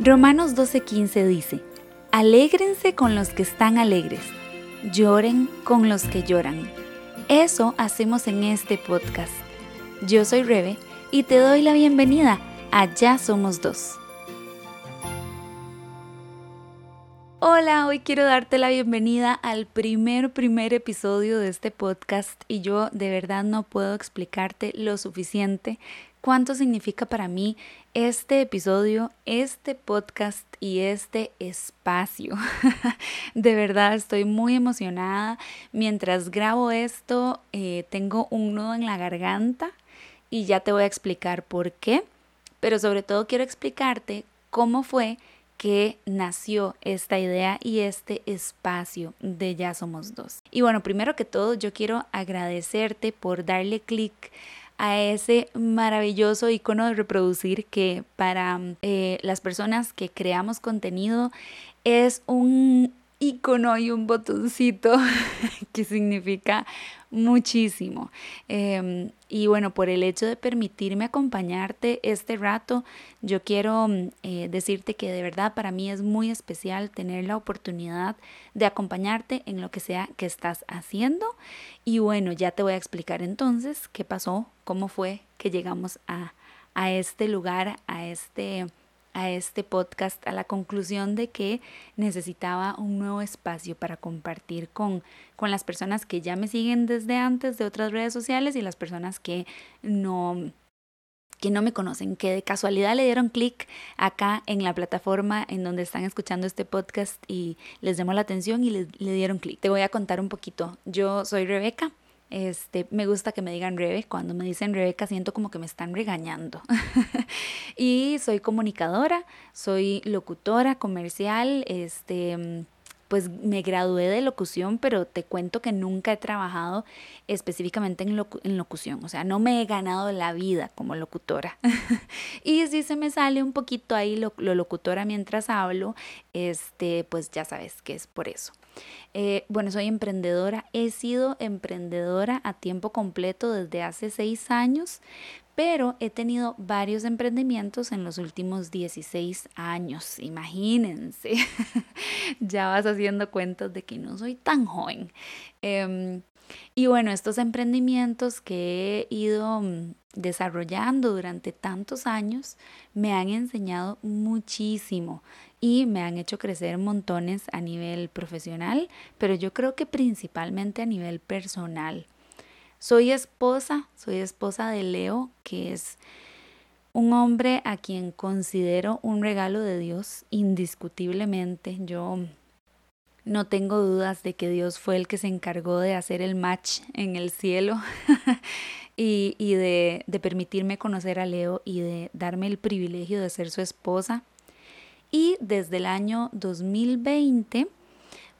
Romanos 12:15 dice, Alégrense con los que están alegres, lloren con los que lloran. Eso hacemos en este podcast. Yo soy Rebe y te doy la bienvenida a Ya Somos Dos. Hola, hoy quiero darte la bienvenida al primer, primer episodio de este podcast y yo de verdad no puedo explicarte lo suficiente cuánto significa para mí este episodio, este podcast y este espacio. de verdad estoy muy emocionada. Mientras grabo esto, eh, tengo un nudo en la garganta y ya te voy a explicar por qué. Pero sobre todo quiero explicarte cómo fue que nació esta idea y este espacio de Ya Somos Dos. Y bueno, primero que todo, yo quiero agradecerte por darle clic a ese maravilloso icono de reproducir que para eh, las personas que creamos contenido es un icono y un botoncito que significa muchísimo. Em, y bueno, por el hecho de permitirme acompañarte este rato, yo quiero mm, eh, decirte que de verdad para mí es muy especial tener la oportunidad de acompañarte en lo que sea que estás haciendo. Y bueno, ya te voy a explicar entonces qué pasó, cómo fue que llegamos a, a este lugar, a este a este podcast a la conclusión de que necesitaba un nuevo espacio para compartir con, con las personas que ya me siguen desde antes de otras redes sociales y las personas que no que no me conocen, que de casualidad le dieron clic acá en la plataforma en donde están escuchando este podcast y les llamó la atención y le, le dieron clic. Te voy a contar un poquito. Yo soy Rebeca, este, me gusta que me digan Rebe. Cuando me dicen Rebeca siento como que me están regañando. y soy comunicadora, soy locutora comercial, este, pues me gradué de locución, pero te cuento que nunca he trabajado específicamente en, locución, o sea, no me he ganado la vida como locutora. y si se me sale un poquito ahí lo, lo, locutora mientras hablo, este, pues ya sabes que es por eso. Eh, bueno, soy emprendedora, he sido emprendedora a tiempo completo desde hace seis años, pero he tenido varios emprendimientos en los últimos 16 años, imagínense. ya vas haciendo cuentas de que no soy tan joven. Em, y bueno, estos emprendimientos que he ido mm, desarrollando durante tantos años me han enseñado muchísimo y me han hecho crecer montones a nivel profesional, pero yo creo que principalmente a nivel personal. Soy esposa, soy esposa de Leo, que es un hombre a quien considero un regalo de Dios indiscutiblemente. Yo no tengo dudas de que Dios fue el que se encargó de hacer el match en el cielo y, de, de permitirme conocer a Leo y de darme el privilegio de ser su esposa. Y desde el año 2020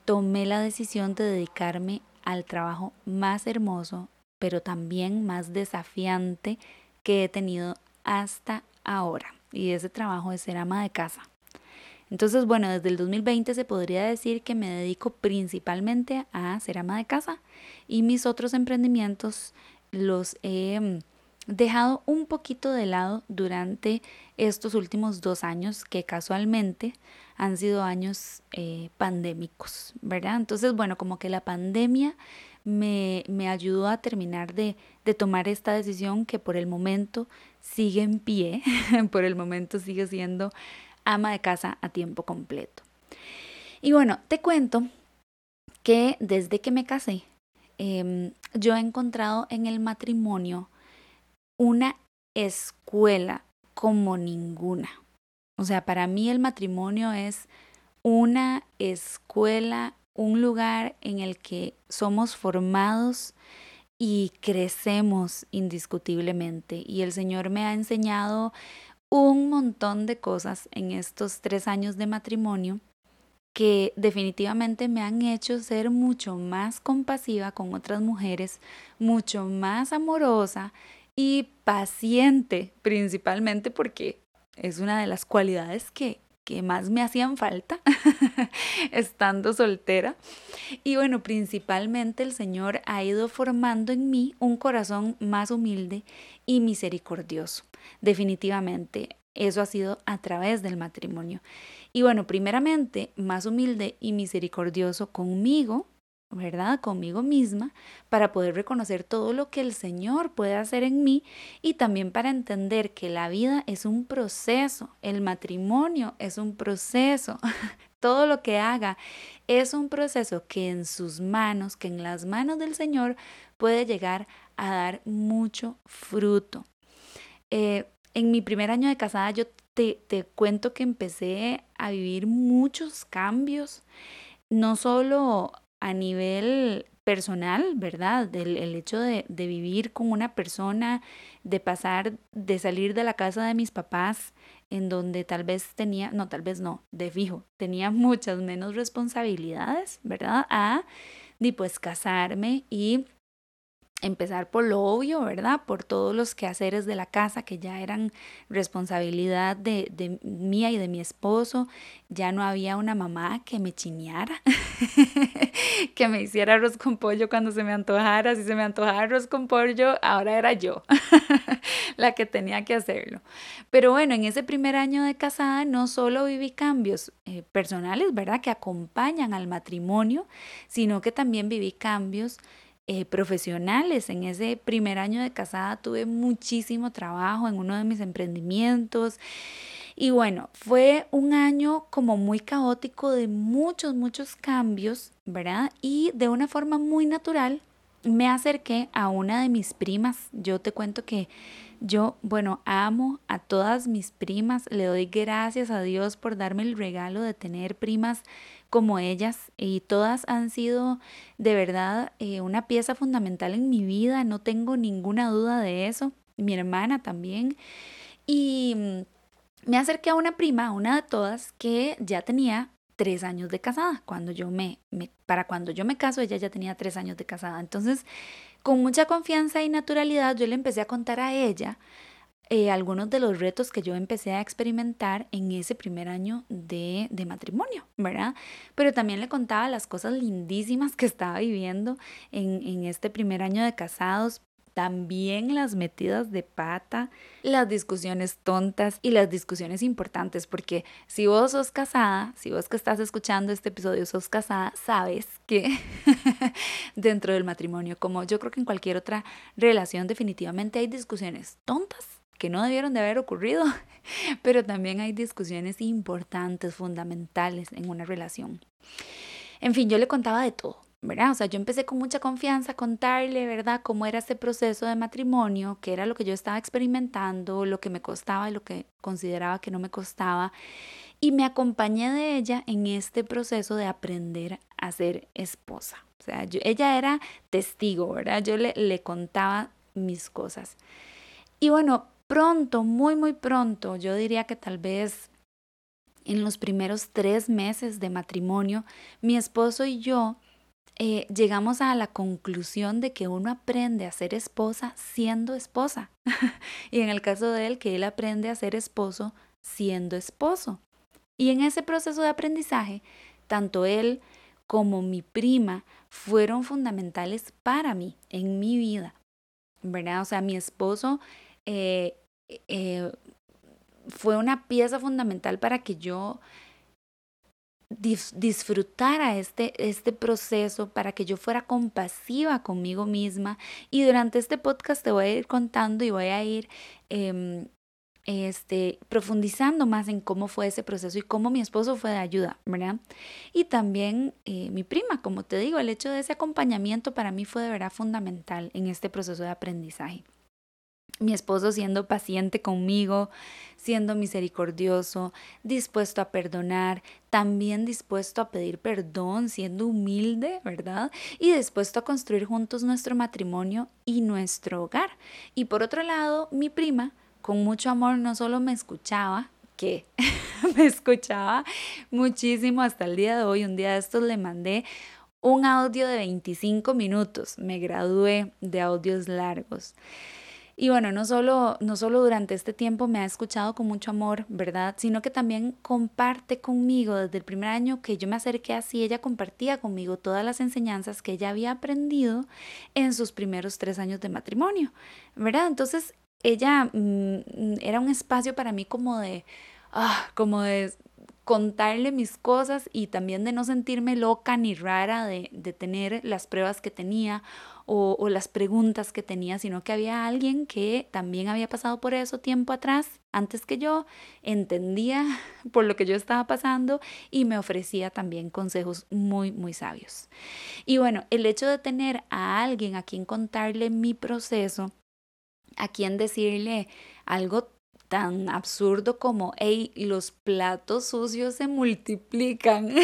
tomé la decisión de dedicarme al trabajo más hermoso pero también más desafiante que he tenido hasta ahora. Y ese trabajo es ser ama de casa. Entonces, bueno, desde el 2020 se podría decir que me dedico principalmente a ser ama de casa y mis otros emprendimientos los he mm, dejado un poquito de lado durante estos últimos dos años que casualmente han sido años eh, pandémicos, ¿verdad? Entonces, bueno, como que la pandemia me, me ayudó a terminar de, de tomar esta decisión que por el momento sigue en pie, por el momento sigue siendo ama de casa a tiempo completo. Y bueno, te cuento que desde que me casé, em, yo he encontrado en el matrimonio una escuela como ninguna. O sea, para mí el matrimonio es una escuela un lugar en el que somos formados y crecemos indiscutiblemente. Y el Señor me ha enseñado un montón de cosas en estos tres años de matrimonio que definitivamente me han hecho ser mucho más compasiva con otras mujeres, mucho más amorosa y paciente, principalmente porque es una de las cualidades que que más me hacían falta estando soltera. Y bueno, principalmente el Señor ha ido formando en mí un corazón más humilde y misericordioso. Definitivamente, eso ha sido a través del matrimonio. Y bueno, primeramente, más humilde y misericordioso conmigo, ¿verdad? Conmigo misma, para poder reconocer todo lo que el Señor puede hacer en mí y también para entender que la vida es un proceso, el matrimonio es un proceso, todo lo que haga es un proceso que en sus manos, que en las manos del Señor puede llegar a dar mucho fruto. Eh, en mi primer año de casada yo te, te cuento que empecé a vivir muchos cambios, no solo a nivel personal, ¿verdad? Del el hecho de, de, vivir con una persona, de pasar, de salir de la casa de mis papás, en donde tal vez tenía, no, tal vez no, de fijo, tenía muchas menos responsabilidades, ¿verdad? A, de pues casarme y empezar por lo obvio, ¿verdad? Por todos los quehaceres de la casa que ya eran responsabilidad de, de, mía y de mi esposo. Ya no había una mamá que me chineara, que me hiciera arroz con pollo cuando se me antojara. Si se me antojaba arroz con pollo, ahora era yo la que tenía que hacerlo. Pero bueno, en ese primer año de casada no solo viví cambios eh, personales, ¿verdad? Que acompañan al matrimonio, sino que también viví cambios eh, profesionales. En ese primer año de casada tuve muchísimo trabajo en uno de mis emprendimientos. Y bueno, fue un año como muy caótico de muchos, muchos cambios, ¿verdad? Y de una forma muy natural me acerqué a una de mis primas. Yo te cuento que yo, bueno, amo a todas mis primas. Le doy gracias a Dios por darme el regalo de tener primas como ellas y todas han sido de verdad eh, una pieza fundamental en mi vida, no tengo ninguna duda de eso, mi hermana también. Y mm, me acerqué a una prima, una de todas, que ya tenía tres años de casada. Cuando yo me, me, para cuando yo me caso, ella ya tenía tres años de casada. Entonces, con mucha confianza y naturalidad, yo le empecé a contar a ella eh, algunos de los retos que yo empecé a experimentar en ese primer año de, de, matrimonio, ¿verdad? Pero también le contaba las cosas lindísimas que estaba viviendo en, en este primer año de casados, también las metidas de pata, las discusiones tontas y las discusiones importantes, porque si vos sos casada, si vos que estás escuchando este episodio sos casada, sabes que dentro del matrimonio, como yo creo que en cualquier otra relación, definitivamente hay discusiones tontas que no debieron de haber ocurrido, pero también hay discusiones importantes, fundamentales en una relación. En fin, yo le contaba de todo, ¿verdad? O sea, yo empecé con mucha confianza a contarle, ¿verdad?, cómo era ese proceso de matrimonio, qué era lo que yo estaba experimentando, lo que me costaba y lo que consideraba que no me costaba. Y me acompañé de ella en este proceso de aprender a ser esposa. O sea, ella era testigo, ¿verdad? Yo le, le contaba mis cosas. Y bueno, pronto, muy, muy pronto, yo diría que tal vez en los primeros tres meses de matrimonio, mi esposo y yo eh, llegamos a la conclusión de que uno aprende a ser esposa siendo esposa. y en el caso de él, que él aprende a ser esposo siendo esposo. Y en ese proceso de aprendizaje, tanto él como mi prima fueron fundamentales para mí, en mi vida. ¿Verdad? O sea, mi esposo eh, eh, fue una pieza fundamental para que yo disfrutara este, este proceso, para que yo fuera compasiva conmigo misma. Y durante este podcast te voy a ir contando y voy a ir eh, este, profundizando más en cómo fue ese proceso y cómo mi esposo fue de ayuda, ¿verdad? Y también eh, mi prima, como te digo, el hecho de ese acompañamiento para mí fue de verdad fundamental en este proceso de aprendizaje mi esposo siendo paciente conmigo, siendo misericordioso, dispuesto a perdonar, también dispuesto a pedir perdón, siendo humilde, ¿verdad? Y dispuesto a construir juntos nuestro matrimonio y nuestro hogar. Y por otro lado, mi prima, con mucho amor, no solo me escuchaba, que me escuchaba muchísimo hasta el día de hoy, un día de estos le mandé un audio de 25 minutos, me gradué de audios largos. Y bueno, no solo, no solo durante este tiempo me ha escuchado con mucho amor, ¿verdad? Sino que también comparte conmigo desde el primer año que yo me acerqué así, ella compartía conmigo todas las enseñanzas que ella había aprendido en sus primeros tres años de matrimonio, ¿verdad? Entonces, ella mm, era un espacio para mí como de, ah, como de contarle mis cosas y también de no sentirme loca ni rara de, de tener las pruebas que tenía o, o, las preguntas que tenía, sino que había alguien que también había pasado por eso tiempo atrás, antes que yo, entendía por lo que yo estaba pasando y me ofrecía también consejos muy, muy sabios. Y bueno, el hecho de tener a alguien a quien contarle mi proceso, a quien decirle algo tan absurdo como, hey, los platos sucios se multiplican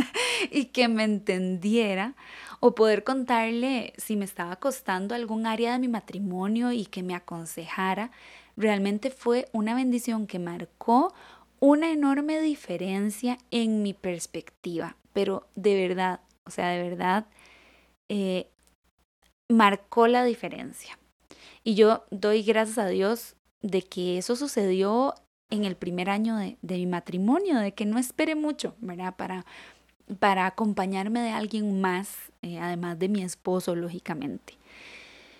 y que me entendiera o poder contarle si me estaba costando algún área de mi matrimonio y que me aconsejara, realmente fue una bendición que marcó una enorme diferencia en mi perspectiva, pero de verdad, o sea, de verdad, eh, marcó la diferencia. Y yo doy gracias a Dios de que eso sucedió en el primer año de, mi matrimonio, de que no espere mucho, ¿verdad? Para, para acompañarme de alguien más, eh, además de mi esposo, lógicamente.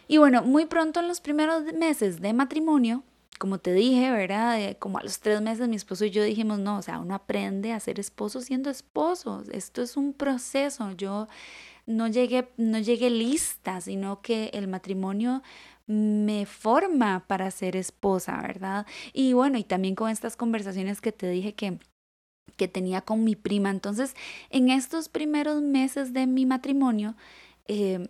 Y bueno, muy pronto en los primeros meses de matrimonio, como te dije, ¿verdad? como a los tres meses mi esposo y yo dijimos, no, o sea, uno aprende a ser esposo siendo esposo. Esto es un proceso. Yo no llegué, no llegué lista, sino que el matrimonio me forma para ser esposa, ¿verdad? Y bueno, y también con estas conversaciones que te dije que que tenía con mi prima. Entonces, en estos primeros meses de mi matrimonio, eh,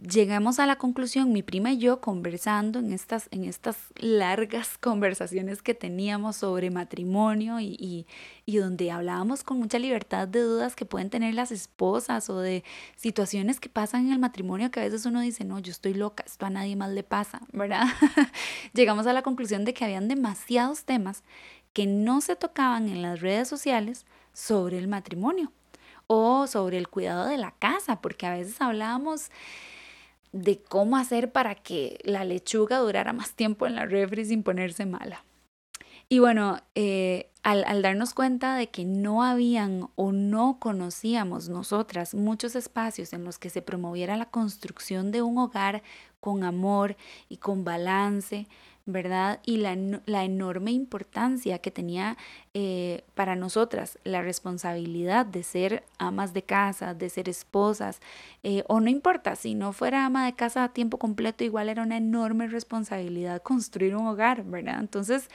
llegamos a la conclusión, mi prima y yo conversando en estas, en estas largas conversaciones que teníamos sobre matrimonio y, y, donde hablábamos con mucha libertad de dudas que pueden tener las esposas o de situaciones que pasan en el matrimonio que a veces uno dice, no, yo estoy loca, esto a nadie más le pasa, ¿verdad? llegamos a la conclusión de que habían demasiados temas que no se tocaban en las redes sociales sobre el matrimonio o sobre el cuidado de la casa, porque a veces hablábamos de cómo hacer para que la lechuga durara más tiempo en la refri sin ponerse mala. Y bueno, eh, al, al, darnos cuenta de que no habían o no conocíamos nosotras muchos espacios en los que se promoviera la construcción de un hogar con amor y con balance, ¿verdad? Y la, la enorme importancia que tenía eh, para nosotras la responsabilidad de ser amas de casa, de ser esposas, eh, o no importa, si no fuera ama de casa a tiempo completo, igual era una enorme responsabilidad construir un hogar, ¿verdad? Entonces,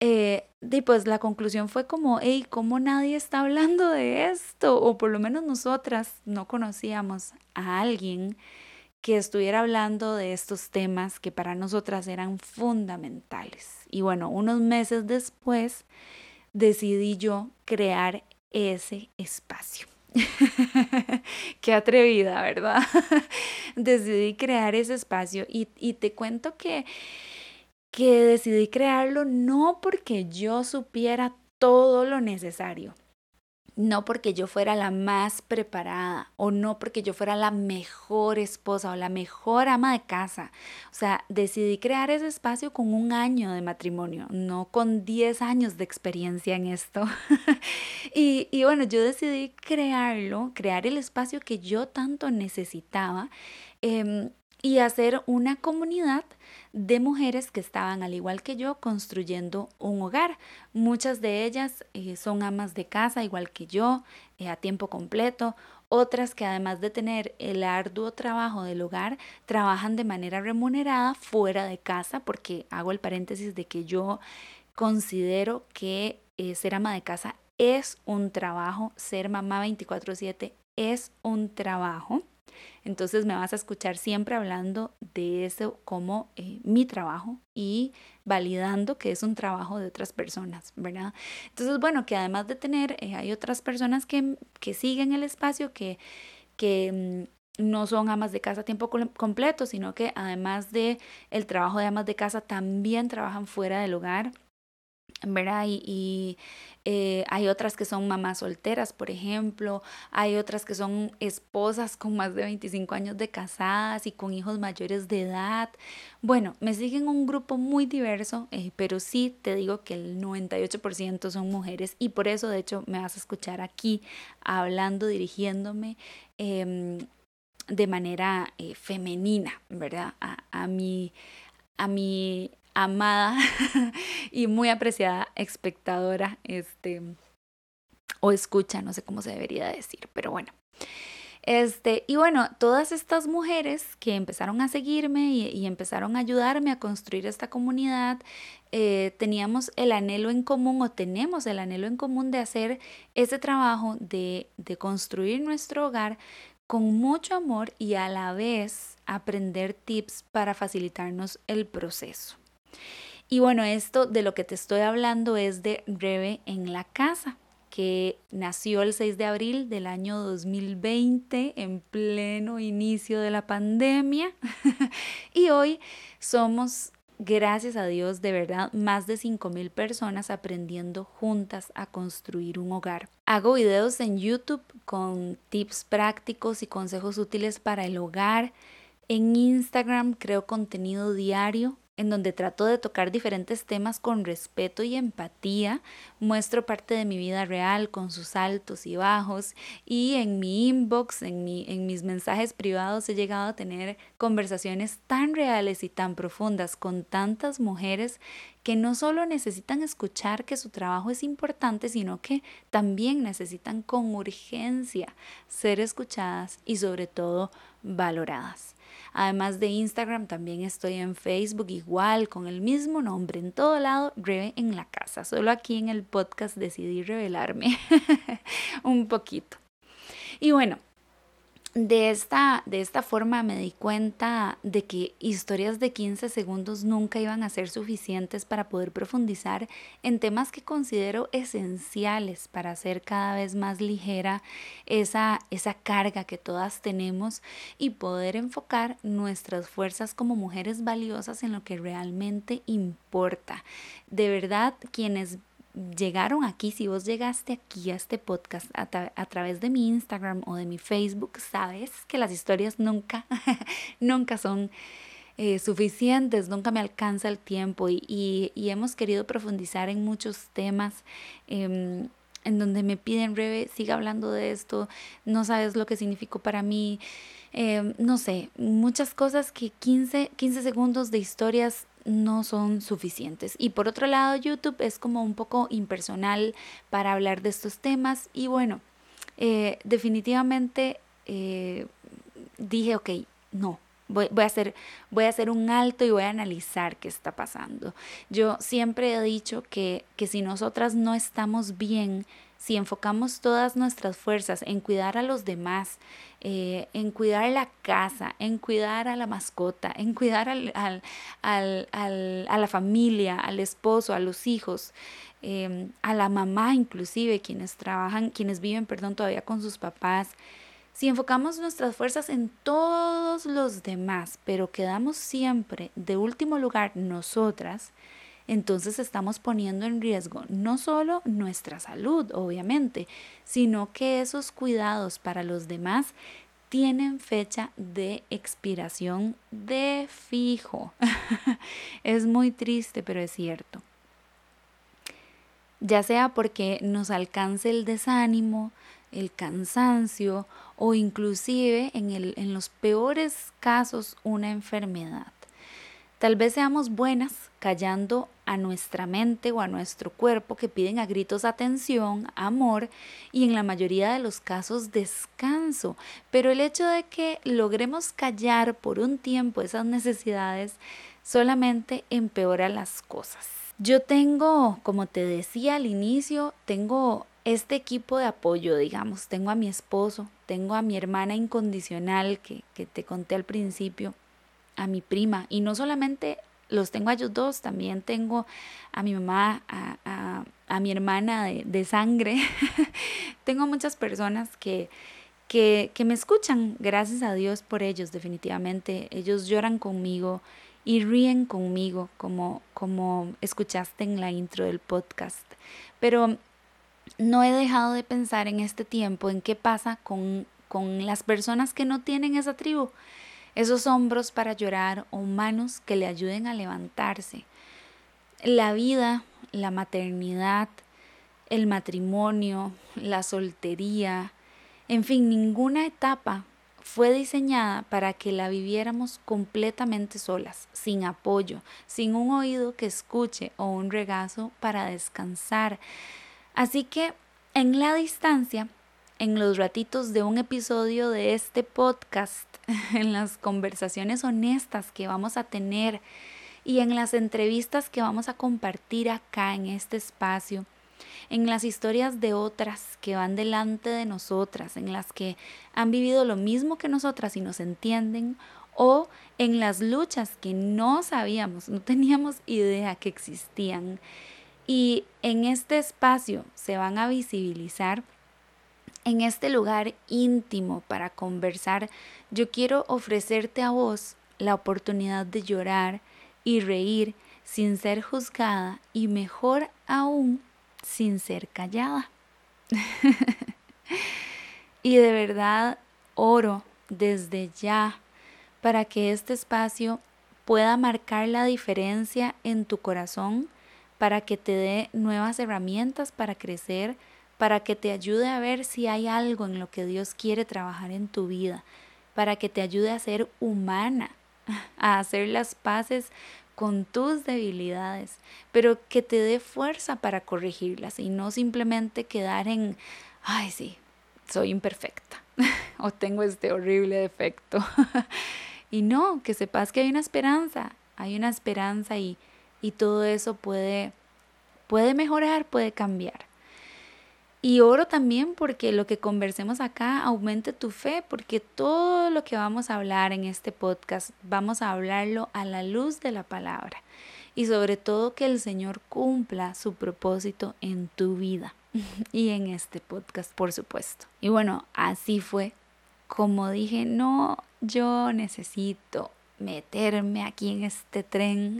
eh, pues la conclusión fue como, hey, ¿cómo nadie está hablando de esto? O por lo menos nosotras no conocíamos a alguien que estuviera hablando de estos temas que para nosotras eran fundamentales. Y bueno, unos meses después decidí yo crear ese espacio. Qué atrevida, ¿verdad? decidí crear ese espacio y, y te cuento que, que decidí crearlo no porque yo supiera todo lo necesario, no porque yo fuera la más preparada o no porque yo fuera la mejor esposa o la mejor ama de casa. O sea, decidí crear ese espacio con un año de matrimonio, no con 10 años de experiencia en esto. y, y bueno, yo decidí crearlo, crear el espacio que yo tanto necesitaba eh, y hacer una comunidad de mujeres que estaban, al igual que yo, construyendo un hogar. Muchas de ellas eh, son amas de casa, igual que yo, eh, a tiempo completo. Otras que además de tener el arduo trabajo del hogar, trabajan de manera remunerada fuera de casa, porque hago el paréntesis de que yo considero que eh, ser ama de casa es un trabajo, ser mamá 24/7 es un trabajo. Entonces me vas a escuchar siempre hablando de eso como eh, mi trabajo y validando que es un trabajo de otras personas, ¿verdad? Entonces, bueno, que además de tener, eh, hay otras personas que, que siguen el espacio, que, que mm, no son amas de casa a tiempo completo, sino que además de el trabajo de amas de casa, también trabajan fuera del hogar ¿verdad? Y, eh, hay otras que son mamás solteras, por ejemplo, hay otras que son esposas con más de 25 años de casadas y con hijos mayores de edad. Bueno, me siguen un grupo muy diverso, eh, pero sí te digo que el 98% son mujeres y por eso de hecho me vas a escuchar aquí hablando, dirigiéndome. Em, de manera eh, femenina, ¿verdad? A, a, mi, a mi amada y muy apreciada espectadora, este, o escucha, no sé cómo se debería decir, pero bueno. Este, y bueno, todas estas mujeres que empezaron a seguirme y, empezaron a ayudarme a construir esta comunidad, eh, teníamos el anhelo en común o tenemos el anhelo en común de hacer ese trabajo de, de construir nuestro hogar con mucho amor y a la vez aprender tips para facilitarnos el proceso. Y bueno, esto de lo que te estoy hablando es de Rebe en la casa que nació el 6 de abril del año 2020 en pleno inicio de la pandemia y hoy somos gracias a Dios, de verdad, más de 5.000 personas aprendiendo juntas a construir un hogar. Hago videos en YouTube con tips prácticos y consejos útiles para el hogar. En Instagram creo contenido diario en donde trato de tocar diferentes temas con respeto y empatía, muestro parte de mi vida real con sus altos y bajos y en mi inbox, en, mi, en mis mensajes privados he llegado a tener conversaciones tan reales y tan profundas con tantas mujeres que no solo necesitan escuchar que su trabajo es importante, sino que también necesitan con urgencia ser escuchadas y sobre todo valoradas. Además de Instagram, también estoy en Facebook igual, con el mismo nombre, en todo lado, Rebe en la casa. Solo aquí en el podcast decidí revelarme un poquito. Y bueno, de esta, de esta forma me di cuenta de que historias de 15 segundos nunca iban a ser suficientes para poder profundizar en temas que considero esenciales para hacer cada vez más ligera esa, esa carga que todas tenemos y poder enfocar nuestras fuerzas como mujeres valiosas en lo que realmente importa. De verdad, quienes llegaron aquí, si vos llegaste aquí a este podcast a, través de mi Instagram o de mi Facebook, sabes que las historias nunca, nunca son eh, suficientes, nunca me alcanza el tiempo y, hemos querido profundizar en muchos temas. Em, en donde me piden, Rebe, siga hablando de esto, no sabes lo que significó para mí, em, no sé, muchas cosas que 15, 15 segundos de historias no son suficientes. Y por otro lado, YouTube es como un poco impersonal para hablar de estos temas. Y bueno, eh, definitivamente eh, dije, ok, no. Voy, a hacer, voy a hacer un alto y voy a analizar qué está pasando. Yo siempre he dicho que, que si nosotras no estamos bien, si enfocamos todas nuestras fuerzas en cuidar a los demás, eh, en cuidar la casa, en cuidar a la mascota, en cuidar al, a la familia, al esposo, a los hijos, em, a la mamá inclusive, quienes trabajan, quienes viven, perdón, todavía con sus papás. Si enfocamos nuestras fuerzas en todos los demás, pero quedamos siempre de último lugar nosotras, entonces estamos poniendo en riesgo no solo nuestra salud, obviamente, sino que esos cuidados para los demás tienen fecha de expiración de fijo. es muy triste, pero es cierto. Ya sea porque nos alcance el desánimo, el cansancio o inclusive en, el, en los peores casos una enfermedad. Tal vez seamos buenas callando a nuestra mente o a nuestro cuerpo que piden a gritos atención, amor y en la mayoría de los casos descanso. Pero el hecho de que logremos callar por un tiempo esas necesidades solamente empeora las cosas. Yo tengo, como te decía al inicio, tengo este equipo de apoyo, digamos, tengo a mi esposo, tengo a mi hermana incondicional que, que te conté al principio, a mi prima. Y no solamente los tengo a ellos dos, también tengo a mi mamá, a, a, mi hermana de, sangre, tengo muchas personas que, que, que me escuchan, gracias a Dios por ellos definitivamente, ellos lloran conmigo y ríen conmigo como, como escuchaste en la intro del podcast, pero no he dejado de pensar en este tiempo en qué pasa con, con las personas que no tienen esa tribu esos hombros para llorar o manos que le ayuden a levantarse. La vida, la maternidad, el matrimonio, la soltería, en fin, ninguna etapa fue diseñada para que la viviéramos completamente solas, sin apoyo, sin un oído que escuche o un regazo para descansar. Así que en la distancia, en los ratitos de un episodio de este podcast, en las conversaciones honestas que vamos a tener y en las entrevistas que vamos a compartir acá en este espacio, en las historias de otras que van delante de nosotras, en las que han vivido lo mismo que nosotras y nos entienden, o en las luchas que no sabíamos, no teníamos idea que existían. Y en este espacio se van a visibilizar en este lugar íntimo para conversar, yo quiero ofrecerte a vos la oportunidad de llorar y reír sin ser juzgada y mejor aún sin ser callada. y de verdad oro desde ya para que este espacio pueda marcar la diferencia en tu corazón, para que te dé nuevas herramientas para crecer, para que te ayude a ver si hay algo en lo que Dios quiere trabajar en tu vida, para que te ayude a ser humana, a hacer las paces con tus debilidades, pero que te dé fuerza para corregirlas y no simplemente quedar en, ay sí, soy imperfecta o tengo este horrible defecto. y no, que sepas que hay una esperanza, hay una esperanza y, y todo eso puede, puede mejorar, puede cambiar. Y oro también porque lo que conversemos acá aumente tu fe, porque todo lo que vamos a hablar en este podcast vamos a hablarlo a la luz de la palabra. Y sobre todo que el Señor cumpla su propósito en tu vida y en este podcast, por supuesto. Y bueno, así fue. Como dije, no, yo necesito meterme aquí en este tren,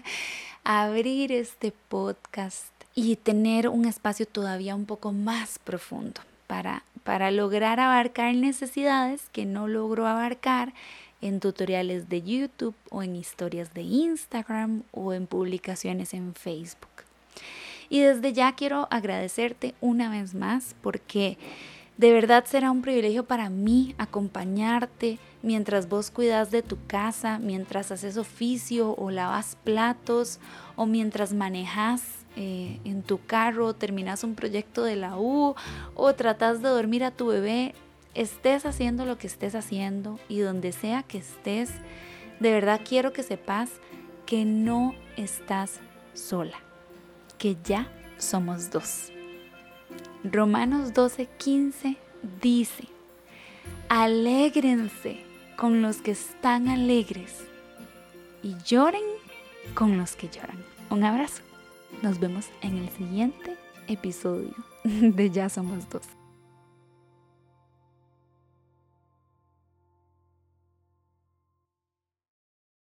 abrir este podcast y tener un espacio todavía un poco más profundo para, para lograr abarcar necesidades que no logro abarcar en tutoriales de YouTube o en historias de Instagram o en publicaciones en Facebook. Y desde ya quiero agradecerte una vez más porque de verdad será un privilegio para mí acompañarte mientras vos cuidas de tu casa, mientras haces oficio o lavas platos o mientras manejas eh, en tu carro, terminas un proyecto de la U o tratas de dormir a tu bebé, estés haciendo lo que estés haciendo y donde sea que estés, de verdad quiero que sepas que no estás sola, que ya somos dos. Romanos 12:15 dice, alégrense con los que están alegres y lloren con los que lloran. Un abrazo. Nos vemos en el siguiente episodio de Ya Somos Dos.